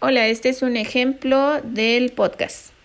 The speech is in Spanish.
Hola, este es un ejemplo del podcast.